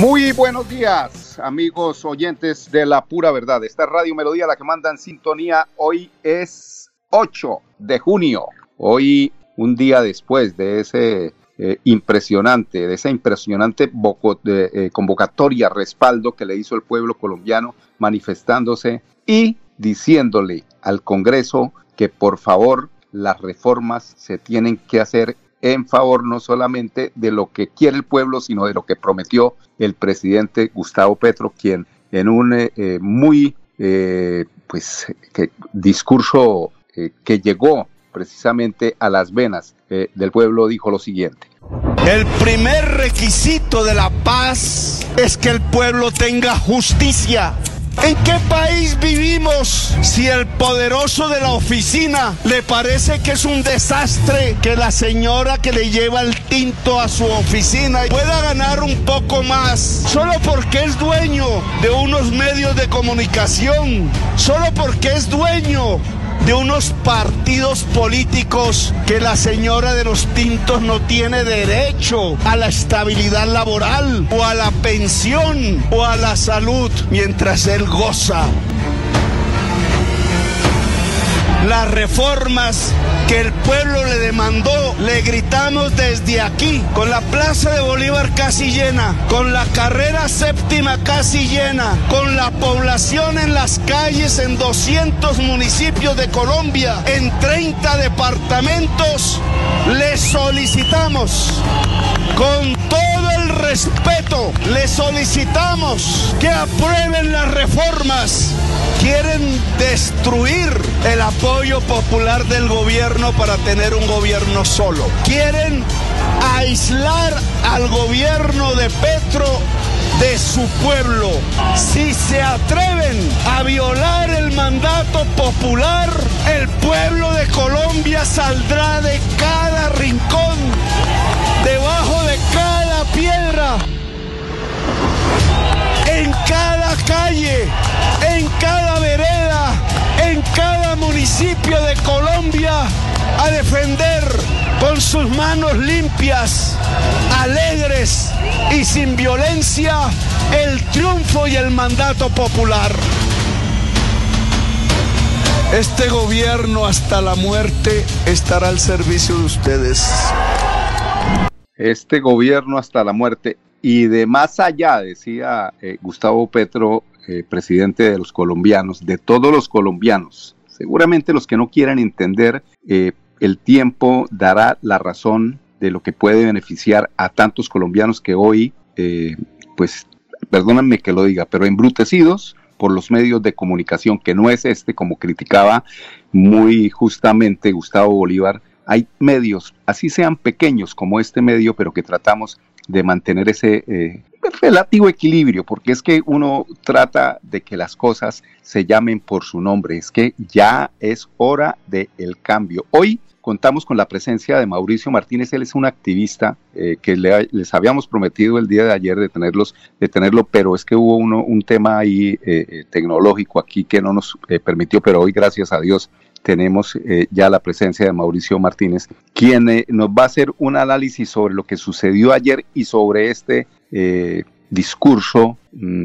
Muy buenos días, amigos oyentes de La Pura Verdad. Esta Radio Melodía, la que manda sintonía, hoy es 8 de junio. Hoy, un día después de ese eh, impresionante, de esa impresionante eh, convocatoria, respaldo que le hizo el pueblo colombiano manifestándose y diciéndole al Congreso que por favor las reformas se tienen que hacer en favor no solamente de lo que quiere el pueblo, sino de lo que prometió el presidente Gustavo Petro, quien en un eh, eh, muy eh, pues, discurso que llegó precisamente a las venas del pueblo dijo lo siguiente. El primer requisito de la paz es que el pueblo tenga justicia. ¿En qué país vivimos si el poderoso de la oficina le parece que es un desastre que la señora que le lleva el tinto a su oficina pueda ganar un poco más solo porque es dueño de unos medios de comunicación, solo porque es dueño de unos partidos políticos que la señora de los tintos no tiene derecho a la estabilidad laboral o a la pensión o a la salud mientras él goza las reformas que el pueblo le demandó, le gritamos desde aquí, con la Plaza de Bolívar casi llena, con la carrera séptima casi llena, con la población en las calles en 200 municipios de Colombia, en 30 departamentos, le solicitamos con todo el respeto, le solicitamos que aprueben las reformas. Quieren destruir el apoyo popular del gobierno para tener un gobierno solo. Quieren aislar al gobierno de Petro de su pueblo. Si se atreven a violar el mandato popular, el pueblo de Colombia saldrá de cada rincón, debajo de cada piedra, en cada calle, en cada vereda, en cada municipio de Colombia a defender con sus manos limpias, alegres y sin violencia el triunfo y el mandato popular. Este gobierno hasta la muerte estará al servicio de ustedes. Este gobierno hasta la muerte y de más allá, decía eh, Gustavo Petro, eh, presidente de los colombianos, de todos los colombianos. Seguramente los que no quieran entender eh, el tiempo dará la razón de lo que puede beneficiar a tantos colombianos que hoy, eh, pues, perdónenme que lo diga, pero embrutecidos por los medios de comunicación, que no es este, como criticaba muy justamente Gustavo Bolívar, hay medios, así sean pequeños como este medio, pero que tratamos de mantener ese eh, relativo equilibrio, porque es que uno trata de que las cosas se llamen por su nombre, es que ya es hora del el cambio. Hoy contamos con la presencia de Mauricio Martínez, él es un activista eh, que les habíamos prometido el día de ayer de, tenerlos, de tenerlo, pero es que hubo uno, un tema ahí eh, eh, tecnológico aquí que no nos permitió, pero hoy gracias a Dios tenemos ya la presencia de Mauricio Martínez, quien nos va a hacer un análisis sobre lo que sucedió ayer y sobre este discurso mm,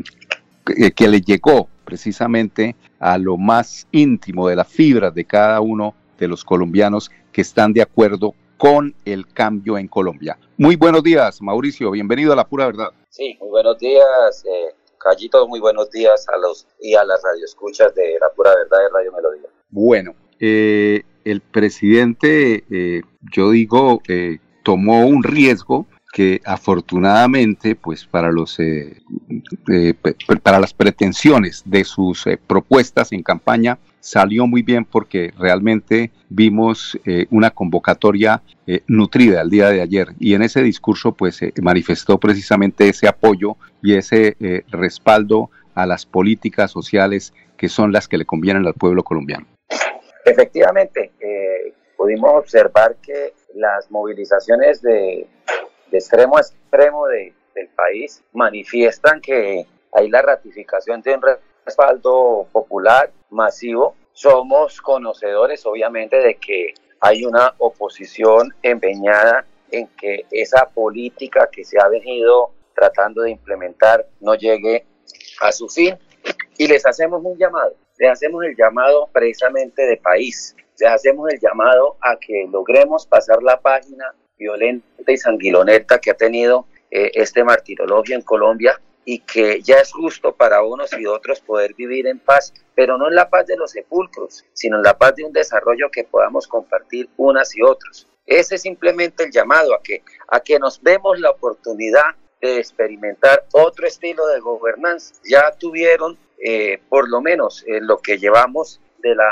que le llegó precisamente a lo más íntimo de las fibras de cada uno de los colombianos que están de acuerdo con el cambio en Colombia. Muy buenos días, Mauricio, bienvenido a La Pura Verdad. Sí, muy buenos días, eh, Callito, muy buenos días a los y a las radioescuchas de La Pura Verdad de Radio Melodía. Bueno, eh, el presidente, eh, yo digo, eh, tomó un riesgo que afortunadamente, pues para los para las pretensiones de sus propuestas en campaña salió muy bien porque realmente vimos una convocatoria nutrida el día de ayer y en ese discurso pues manifestó precisamente ese apoyo y ese respaldo a las políticas sociales que son las que le convienen al pueblo colombiano. Efectivamente, eh, pudimos observar que las movilizaciones de, extremo a extremo del país manifiestan que hay la ratificación de un respaldo popular masivo. Somos conocedores, obviamente, de que hay una oposición empeñada en que esa política que se ha venido tratando de implementar no llegue a su fin y les hacemos un llamado, les hacemos el llamado precisamente de país, les hacemos el llamado a que logremos pasar la página violenta y sanguinolenta que ha tenido eh, este martirologio en Colombia y que ya es justo para unos y otros poder vivir en paz, pero no en la paz de los sepulcros, sino en la paz de un desarrollo que podamos compartir unas y otros. Ese es simplemente el llamado a que, a que nos demos la oportunidad de experimentar otro estilo de gobernanza. Ya tuvieron, eh, por lo menos en lo que llevamos de, la,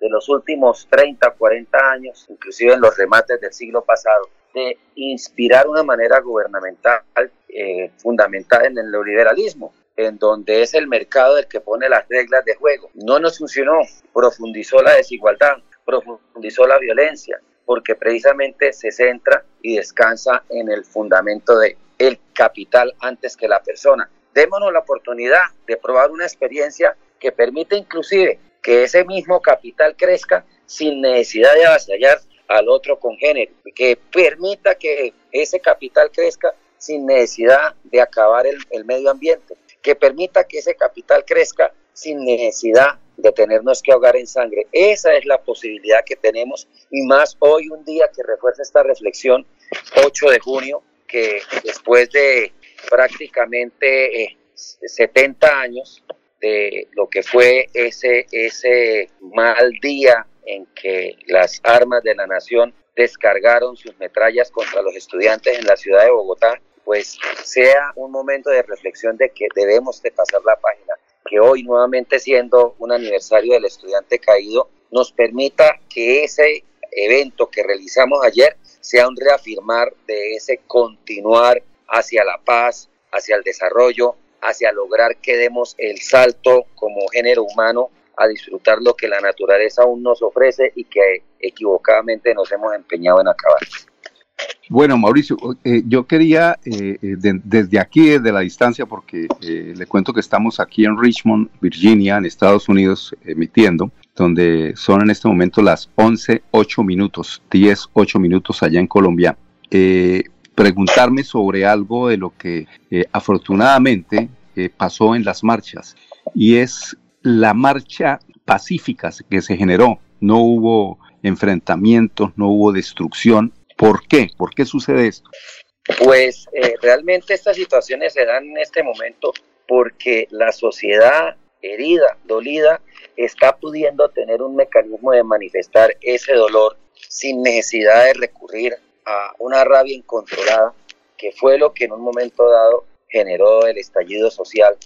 de los últimos 30, 40 años, inclusive en los remates del siglo pasado, de inspirar una manera gubernamental eh, fundamentada en el neoliberalismo en donde es el mercado el que pone las reglas de juego. No nos funcionó, profundizó la desigualdad, profundizó la violencia, porque precisamente se centra y descansa en el fundamento de el capital antes que la persona. Démonos la oportunidad de probar una experiencia que permite inclusive que ese mismo capital crezca sin necesidad de avasallar al otro congénero, que permita que ese capital crezca sin necesidad de acabar el, el medio ambiente, que permita que ese capital crezca sin necesidad de tenernos que ahogar en sangre. Esa es la posibilidad que tenemos y más hoy un día que refuerza esta reflexión, 8 de junio, que después de prácticamente 70 eh, años de lo que fue ese, ese mal día en que las armas de la nación descargaron sus metrallas contra los estudiantes en la ciudad de Bogotá, pues sea un momento de reflexión de que debemos de pasar la página, que hoy nuevamente siendo un aniversario del estudiante caído, nos permita que ese evento que realizamos ayer sea un reafirmar de ese continuar hacia la paz, hacia el desarrollo, hacia lograr que demos el salto como género humano a disfrutar lo que la naturaleza aún nos ofrece y que equivocadamente nos hemos empeñado en acabar. Bueno, Mauricio, eh, yo quería eh, eh, desde aquí, desde la distancia, porque le cuento que estamos aquí en Richmond, Virginia, en Estados Unidos, emitiendo, donde son en este momento las 11, 8 minutos, 10, 8 minutos allá en Colombia. Preguntarme sobre algo de lo que afortunadamente pasó en las marchas, y es la marcha pacífica que se generó. No hubo enfrentamientos, no hubo destrucción, ¿Por qué? ¿Por qué sucede esto? Pues eh, realmente estas situaciones se dan en este momento porque la sociedad herida, dolida, está pudiendo tener un mecanismo de manifestar ese dolor sin necesidad de recurrir a una rabia incontrolada, que fue lo que en un momento dado generó el estallido social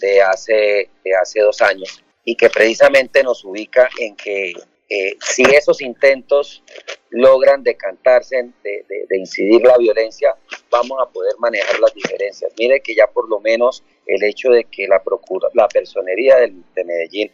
de hace, de hace dos años y que precisamente nos ubica en que eh, si esos intentos logran decantarse, de, de, incidir la violencia, vamos a poder manejar las diferencias. Mire que ya por lo menos el hecho de que la, procura, la personería de Medellín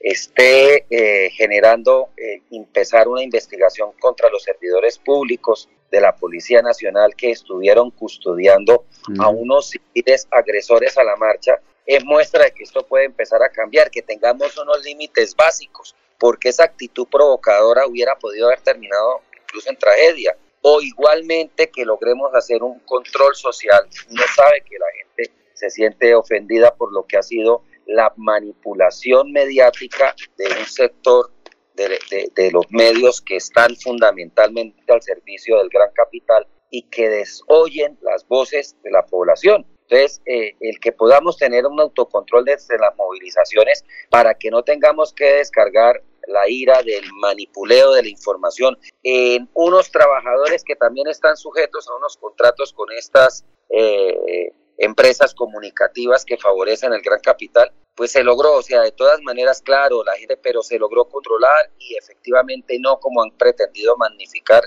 esté eh, generando eh, empezar una investigación contra los servidores públicos de la Policía Nacional que estuvieron custodiando a unos civiles agresores a la marcha, es muestra de que esto puede empezar a cambiar, que tengamos unos límites básicos porque esa actitud provocadora hubiera podido haber terminado incluso en tragedia. O igualmente que logremos hacer un control social. Uno sabe que la gente se siente ofendida por lo que ha sido la manipulación mediática de un sector de, los medios que están fundamentalmente al servicio del gran capital y que desoyen las voces de la población. Entonces, eh, el que podamos tener un autocontrol desde las movilizaciones para que no tengamos que descargar la ira del manipuleo de la información en unos trabajadores que también están sujetos a unos contratos con estas eh, empresas comunicativas que favorecen el gran capital, pues se logró, o sea, de todas maneras, claro, la gente, pero se logró controlar y efectivamente no como han pretendido magnificar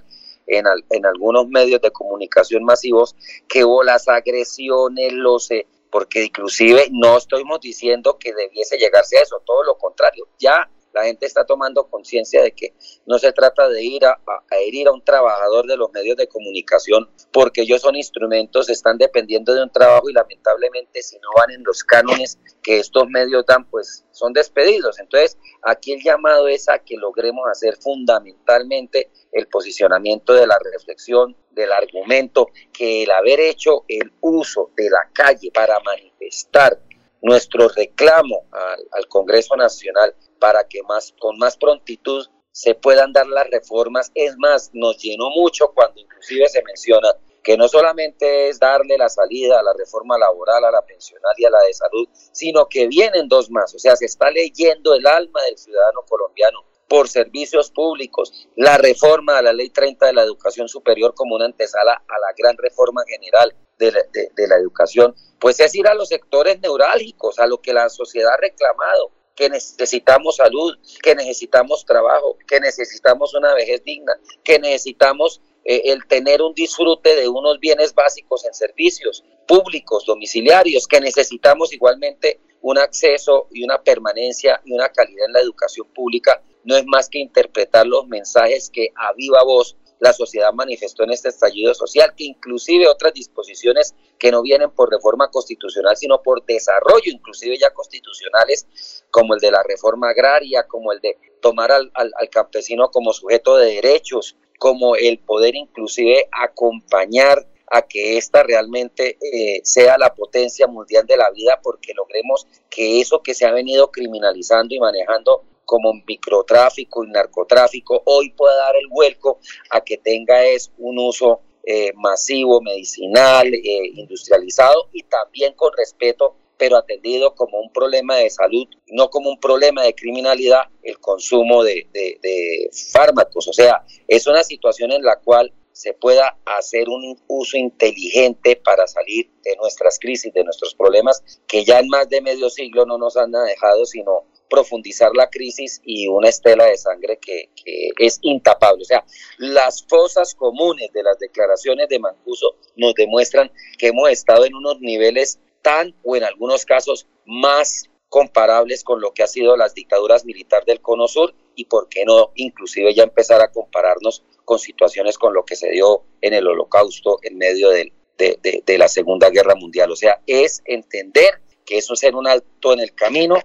en, en algunos medios de comunicación masivos, que hubo las agresiones, los... Eh, porque inclusive no estamos diciendo que debiese llegarse a eso, todo lo contrario, ya la gente está tomando conciencia de que no se trata de ir a, herir a un trabajador de los medios de comunicación porque ellos son instrumentos, están dependiendo de un trabajo y lamentablemente si no van en los cánones que estos medios dan, pues son despedidos. Entonces, aquí el llamado es a que logremos hacer fundamentalmente el posicionamiento de la reflexión, del argumento, que el haber hecho el uso de la calle para manifestar nuestro reclamo al, Congreso Nacional para que más, con más prontitud se puedan dar las reformas. Es más, nos llenó mucho cuando inclusive se menciona que no solamente es darle la salida a la reforma laboral, a la pensional y a la de salud, sino que vienen dos más. O sea, se está leyendo el alma del ciudadano colombiano por servicios públicos, la reforma a la ley 30 de la educación superior como una antesala a la gran reforma general de la, educación, pues es ir a los sectores neurálgicos, a lo que la sociedad ha reclamado, que necesitamos salud, que necesitamos trabajo, que necesitamos una vejez digna, que necesitamos eh, el tener un disfrute de unos bienes básicos en servicios públicos, domiciliarios, que necesitamos igualmente un acceso y una permanencia y una calidad en la educación pública, no es más que interpretar los mensajes que a viva voz la sociedad manifestó en este estallido social, que inclusive otras disposiciones que no vienen por reforma constitucional, sino por desarrollo, inclusive ya constitucionales, como el de la reforma agraria, como el de tomar al, campesino como sujeto de derechos, como el poder inclusive acompañar a que esta realmente eh, sea la potencia mundial de la vida porque logremos que eso que se ha venido criminalizando y manejando como microtráfico y narcotráfico, hoy puede dar el vuelco a que tenga es un uso eh, masivo, medicinal, eh, industrializado y también con respeto pero atendido como un problema de salud, no como un problema de criminalidad, el consumo de, de fármacos. O sea, es una situación en la cual se pueda hacer un uso inteligente para salir de nuestras crisis, de nuestros problemas, que ya en más de medio siglo no nos han dejado sino profundizar la crisis y una estela de sangre que, es intapable. O sea, las fosas comunes de las declaraciones de Mancuso nos demuestran que hemos estado en unos niveles tan o en algunos casos más comparables con lo que ha sido las dictaduras militares del Cono Sur y por qué no inclusive ya empezar a compararnos con situaciones con lo que se dio en el holocausto en medio de, de la Segunda Guerra Mundial. O sea, es entender que eso es ser un alto en el camino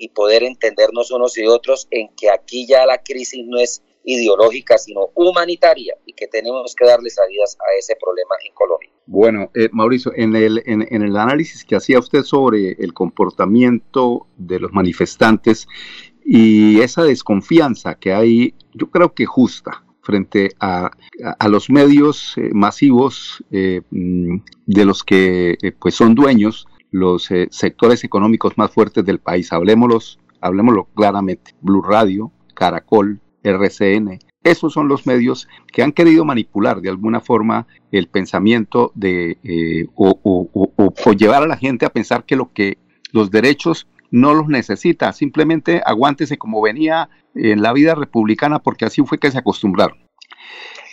y poder entendernos unos y otros en que aquí ya la crisis no es ideológica, sino humanitaria y que tenemos que darle salidas a ese problema en Colombia. Bueno, eh, Mauricio, en el, en, el análisis que hacía usted sobre el comportamiento de los manifestantes y esa desconfianza que hay, yo creo que justa frente a, a, los medios eh, masivos eh, mm, de los que pues son dueños los eh, sectores económicos más fuertes del país. Hablemoslos, hablemoslo claramente. Blue Radio, Caracol, RCN. Esos son los medios que han querido manipular de alguna forma el pensamiento de eh, o, o, llevar a la gente a pensar que lo que los derechos no los necesita, simplemente aguántese como venía en la vida republicana porque así fue que se acostumbraron.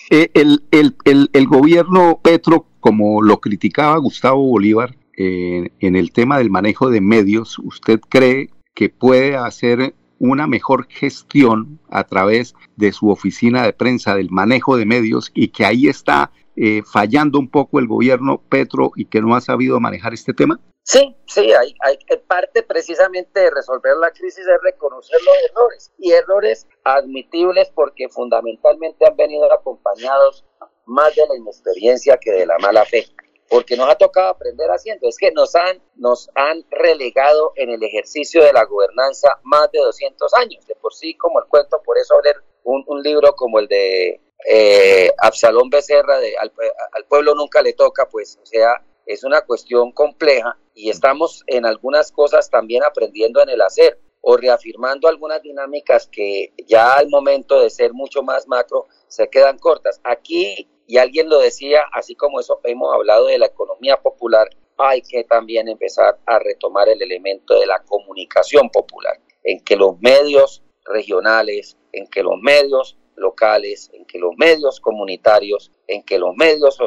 Eh, el, el, el, gobierno Petro, como lo criticaba Gustavo Bolívar, en el tema del manejo de medios, ¿usted cree que puede hacer una mejor gestión a través de su oficina de prensa del manejo de medios y que ahí está eh, fallando un poco el gobierno Petro y que no ha sabido manejar este tema? Sí, sí, hay, hay parte precisamente de resolver la crisis es reconocer los errores y errores admitibles porque fundamentalmente han venido acompañados más de la inexperiencia que de la mala fe porque nos ha tocado aprender haciendo. Es que nos han, nos han relegado en el ejercicio de la gobernanza más de 200 años. De por sí, como el cuento, por eso leer un, un libro como el de eh, Absalón Becerra, de al, al, pueblo nunca le toca, pues, o sea, es una cuestión compleja y estamos en algunas cosas también aprendiendo en el hacer o reafirmando algunas dinámicas que ya al momento de ser mucho más macro se quedan cortas. Aquí y alguien lo decía, así como eso hemos hablado de la economía popular, hay que también empezar a retomar el elemento de la comunicación popular, en que los medios regionales, en que los medios locales, en que los medios comunitarios, en que los medios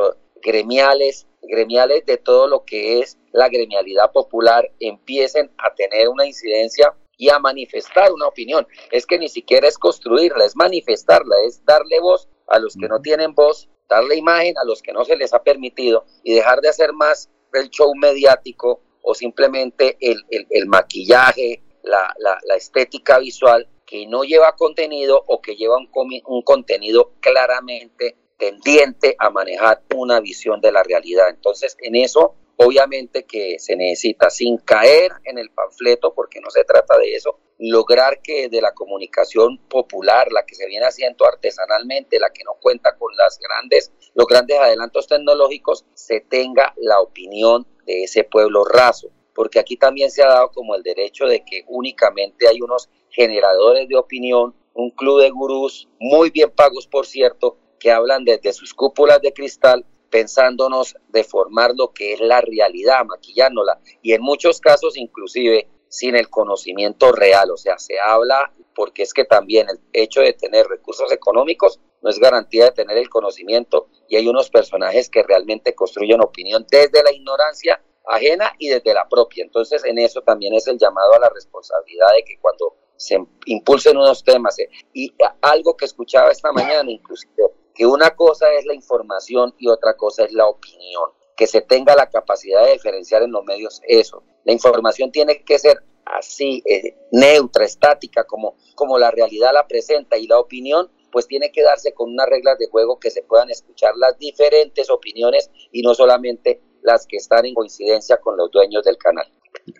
gremiales, gremiales de todo lo que es la gremialidad popular empiecen a tener una incidencia y a manifestar una opinión. Es que ni siquiera es construirla, es manifestarla, es darle voz a los que no tienen voz, darle imagen a los que no se les ha permitido y dejar de hacer más el show mediático o simplemente el, maquillaje, la, estética visual que no lleva contenido o que lleva un, un contenido claramente tendiente a manejar una visión de la realidad. Entonces, en eso, obviamente que se necesita, sin caer en el panfleto, porque no se trata de eso, lograr que de la comunicación popular, la que se viene haciendo artesanalmente, la que no cuenta con las grandes, los grandes adelantos tecnológicos, se tenga la opinión de ese pueblo raso, porque aquí también se ha dado como el derecho de que únicamente hay unos generadores de opinión, un club de gurús, muy bien pagos por cierto, que hablan desde sus cúpulas de cristal pensándonos deformar lo que es la realidad, maquillándola. Y en muchos casos inclusive sin el conocimiento real, o sea, se habla porque es que también el hecho de tener recursos económicos no es garantía de tener el conocimiento. Y hay unos personajes que realmente construyen opinión desde la ignorancia ajena y desde la propia. Entonces, en eso también es el llamado a la responsabilidad de que cuando se impulsen unos temas, eh, y algo que escuchaba esta mañana, inclusive, que una cosa es la información y otra cosa es la opinión que se tenga la capacidad de diferenciar en los medios eso. La información tiene que ser así, eh, neutra, estática, como, como la realidad la presenta y la opinión pues tiene que darse con unas reglas de juego que se puedan escuchar las diferentes opiniones y no solamente las que están en coincidencia con los dueños del canal.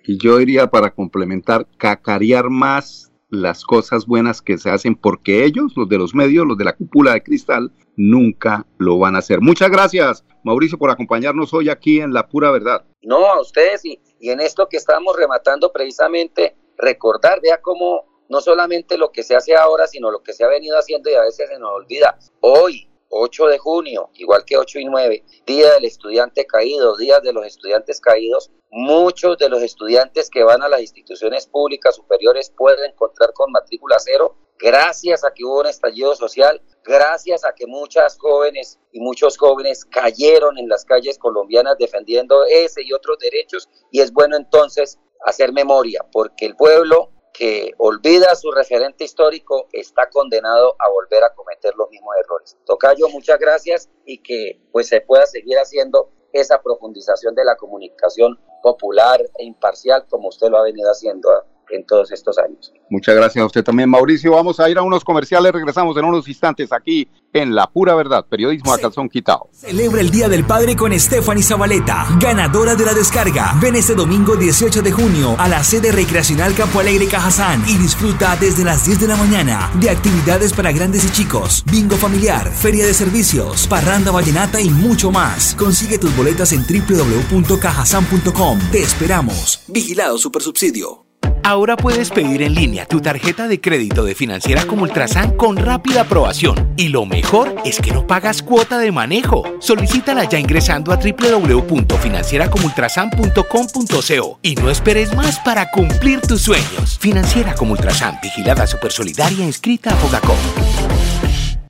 Y yo diría para complementar, cacarear más las cosas buenas que se hacen porque ellos, los de los medios, los de la cúpula de cristal, nunca lo van a hacer. Muchas gracias, Mauricio, por acompañarnos hoy aquí en La Pura Verdad. No, a ustedes y, y en esto que estamos rematando precisamente, recordar, vea cómo no solamente lo que se hace ahora, sino lo que se ha venido haciendo y a veces se nos olvida. Hoy, 8 de junio, igual que 8 y 9, Día del Estudiante Caído, Días de los Estudiantes Caídos, muchos de los estudiantes que van a las instituciones públicas superiores pueden encontrar con matrícula cero gracias a que hubo un estallido social, gracias a que muchas jóvenes y muchos jóvenes cayeron en las calles colombianas defendiendo ese y otros derechos. Y es bueno entonces hacer memoria, porque el pueblo que olvida su referente histórico está condenado a volver a cometer los mismos errores. Tocayo, muchas gracias y que pues se pueda seguir haciendo esa profundización de la comunicación popular e imparcial como usted lo ha venido haciendo en todos estos años. Muchas gracias a usted también, Mauricio. Vamos a ir a unos comerciales, regresamos en unos instantes aquí en La Pura Verdad, periodismo a calzón quitado. Celebra el Día del Padre con Stephanie Zabaleta, ganadora de la descarga. Ven este domingo 18 de junio a la sede recreacional Campo Alegre Cajazán y disfruta desde las 10 de la mañana de actividades para grandes y chicos, bingo familiar, feria de servicios, parranda vallenata y mucho más. Consigue tus boletas en www.cajazán.com. Te esperamos. Vigilado Supersubsidio. Ahora puedes pedir en línea tu tarjeta de crédito de financiera como Ultrasan con rápida aprobación. Y lo mejor es que no pagas cuota de manejo. Solicítala ya ingresando a www.financieracomultrasan.com.co y no esperes más para cumplir tus sueños. Financiera como Ultrasan, vigilada supersolidaria inscrita a Fogacom.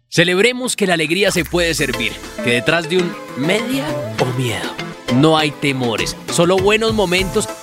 Celebremos que la alegría se puede servir, que detrás de un media o miedo no hay temores, solo buenos momentos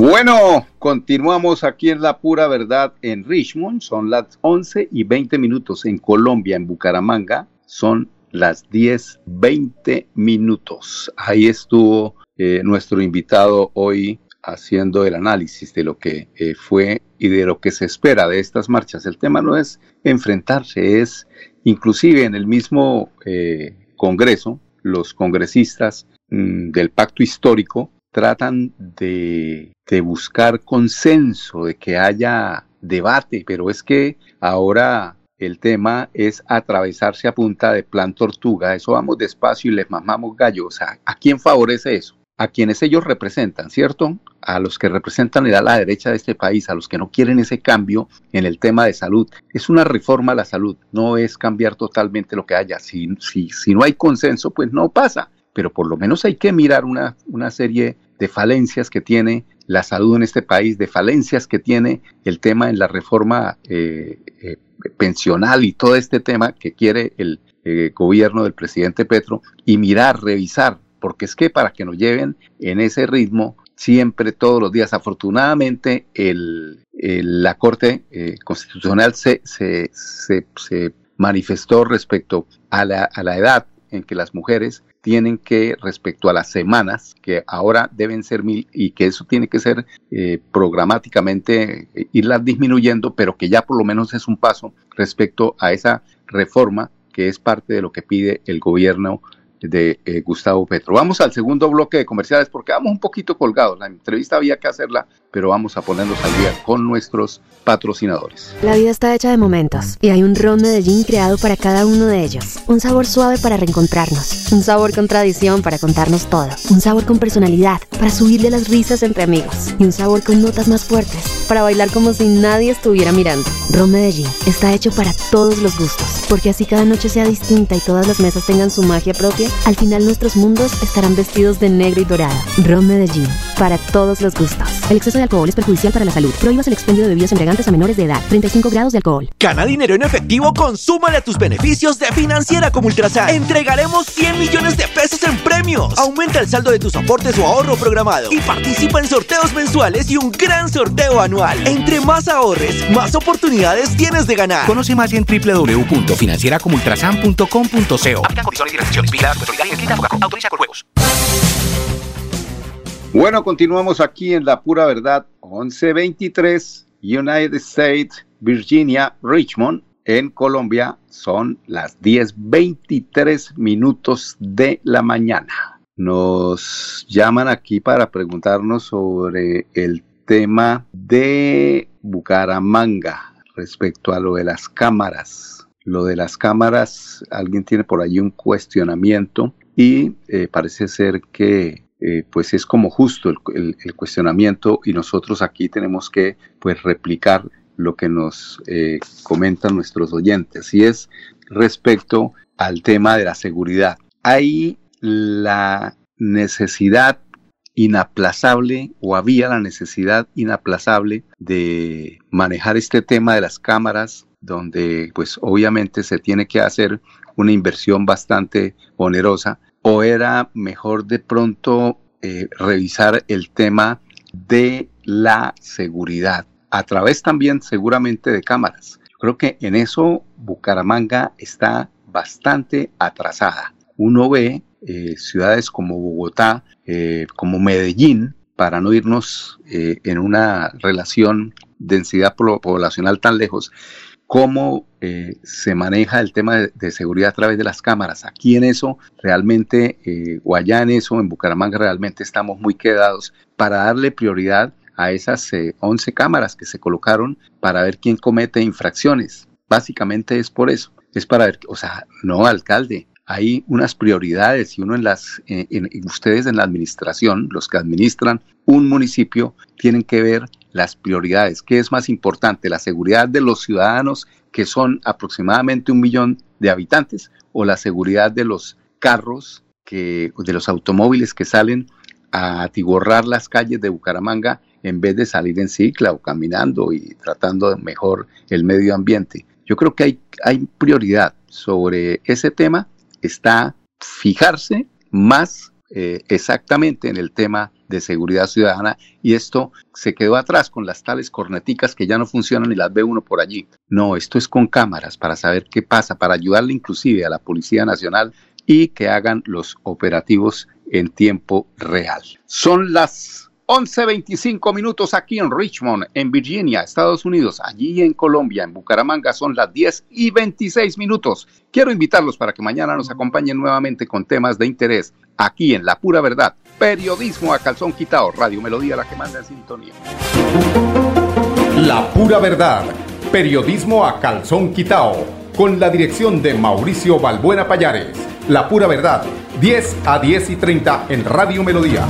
Bueno, continuamos aquí en La Pura Verdad en Richmond. Son las 11 y 20 minutos. En Colombia, en Bucaramanga, son las 10, 20 minutos. Ahí estuvo eh, nuestro invitado hoy haciendo el análisis de lo que eh, fue y de lo que se espera de estas marchas. El tema no es enfrentarse, es inclusive en el mismo eh, Congreso, los congresistas mm, del pacto histórico tratan de, buscar consenso, de que haya debate, pero es que ahora el tema es atravesarse a punta de plan tortuga, eso vamos despacio y les mamamos gallo, o sea, ¿a quién favorece eso? A quienes ellos representan, ¿cierto? A los que representan a la derecha de este país, a los que no quieren ese cambio en el tema de salud. Es una reforma a la salud, no es cambiar totalmente lo que haya. Si, si, si no hay consenso, pues no pasa pero por lo menos hay que mirar una, una serie de falencias que tiene la salud en este país, de falencias que tiene el tema en la reforma eh, eh, pensional y todo este tema que quiere el eh, gobierno del presidente Petro, y mirar, revisar, porque es que para que nos lleven en ese ritmo, siempre, todos los días, afortunadamente, la Corte Constitucional se, se, manifestó respecto a la edad en que las mujeres tienen que, respecto a las semanas, que ahora deben ser mil y que eso tiene que ser eh, programáticamente, eh, irlas disminuyendo, pero que ya por lo menos es un paso respecto a esa reforma que es parte de lo que pide el gobierno de eh, Gustavo Petro. Vamos al segundo bloque de comerciales porque vamos un poquito colgados. La entrevista había que hacerla, pero vamos a ponernos al día con nuestros patrocinadores. La vida está hecha de momentos y hay un ron Medellín creado para cada uno de ellos. Un sabor suave para reencontrarnos, un sabor con tradición para contarnos todo, un sabor con personalidad para subirle las risas entre amigos y un sabor con notas más fuertes para bailar como si nadie estuviera mirando. Ron Medellín está hecho para todos los gustos, porque así cada noche sea distinta y todas las mesas tengan su magia propia al final nuestros mundos estarán vestidos de negro y dorado. Ron Medellín, para todos los gustos. El exceso de alcohol es perjudicial para la salud. Prohíbas el expendio de bebidas embriagantes a menores de edad. 35 grados de alcohol. Gana dinero en efectivo, consúmale a tus beneficios de Financiera como Ultrasan. Entregaremos 100 millones de pesos en premios. Aumenta el saldo de tus aportes o ahorro programado y participa en sorteos mensuales y un gran sorteo anual. Entre más ahorres, más oportunidades tienes de ganar. Conoce más en www.financieracomultrasan.com.co. Bueno, continuamos aquí en La Pura Verdad, 1123, United States, Virginia, Richmond, en Colombia. Son las 10.23 minutos de la mañana. Nos llaman aquí para preguntarnos sobre el tema de Bucaramanga respecto a lo de las cámaras lo de las cámaras, alguien tiene por ahí un cuestionamiento y eh, parece ser que eh, pues es como justo el, cuestionamiento y nosotros aquí tenemos que pues replicar lo que nos eh, comentan nuestros oyentes y es respecto al tema de la seguridad. Hay la necesidad inaplazable o había la necesidad inaplazable de manejar este tema de las cámaras donde pues obviamente se tiene que hacer una inversión bastante onerosa, o era mejor de pronto eh, revisar el tema de la seguridad, a través también seguramente de cámaras. Creo que en eso Bucaramanga está bastante atrasada. Uno ve eh, ciudades como Bogotá, eh, como Medellín, para no irnos en una relación densidad poblacional tan lejos, cómo eh, se maneja el tema de, seguridad a través de las cámaras. Aquí en eso realmente, eh, o allá en eso, en Bucaramanga realmente estamos muy quedados para darle prioridad a esas 11 eh, cámaras que se colocaron para ver quién comete infracciones. Básicamente es por eso, es para ver, o sea, no alcalde, hay unas prioridades y uno en las, en, ustedes en la administración, los que administran un municipio, tienen que ver las prioridades. ¿Qué es más importante? ¿La seguridad de los ciudadanos, que son aproximadamente un millón de habitantes, o la seguridad de los carros, que, de los automóviles que salen a atiborrar las calles de Bucaramanga en vez de salir en cicla o caminando y tratando mejor el medio ambiente? Yo creo que hay, hay prioridad sobre ese tema, está fijarse más eh, exactamente en el tema de seguridad ciudadana y esto se quedó atrás con las tales corneticas que ya no funcionan y las ve uno por allí. No, esto es con cámaras para saber qué pasa, para ayudarle inclusive a la Policía Nacional y que hagan los operativos en tiempo real. Son las 11.25 minutos aquí en Richmond, en Virginia, Estados Unidos. Allí en Colombia, en Bucaramanga, son las 10 y 26 minutos. Quiero invitarlos para que mañana nos acompañen nuevamente con temas de interés aquí en La Pura Verdad. Periodismo a calzón quitado. Radio Melodía, la que manda en sintonía. La pura verdad. Periodismo a calzón quitao. Con la dirección de Mauricio Balbuena Payares. La pura verdad. 10 a 10 y 30 en Radio Melodía.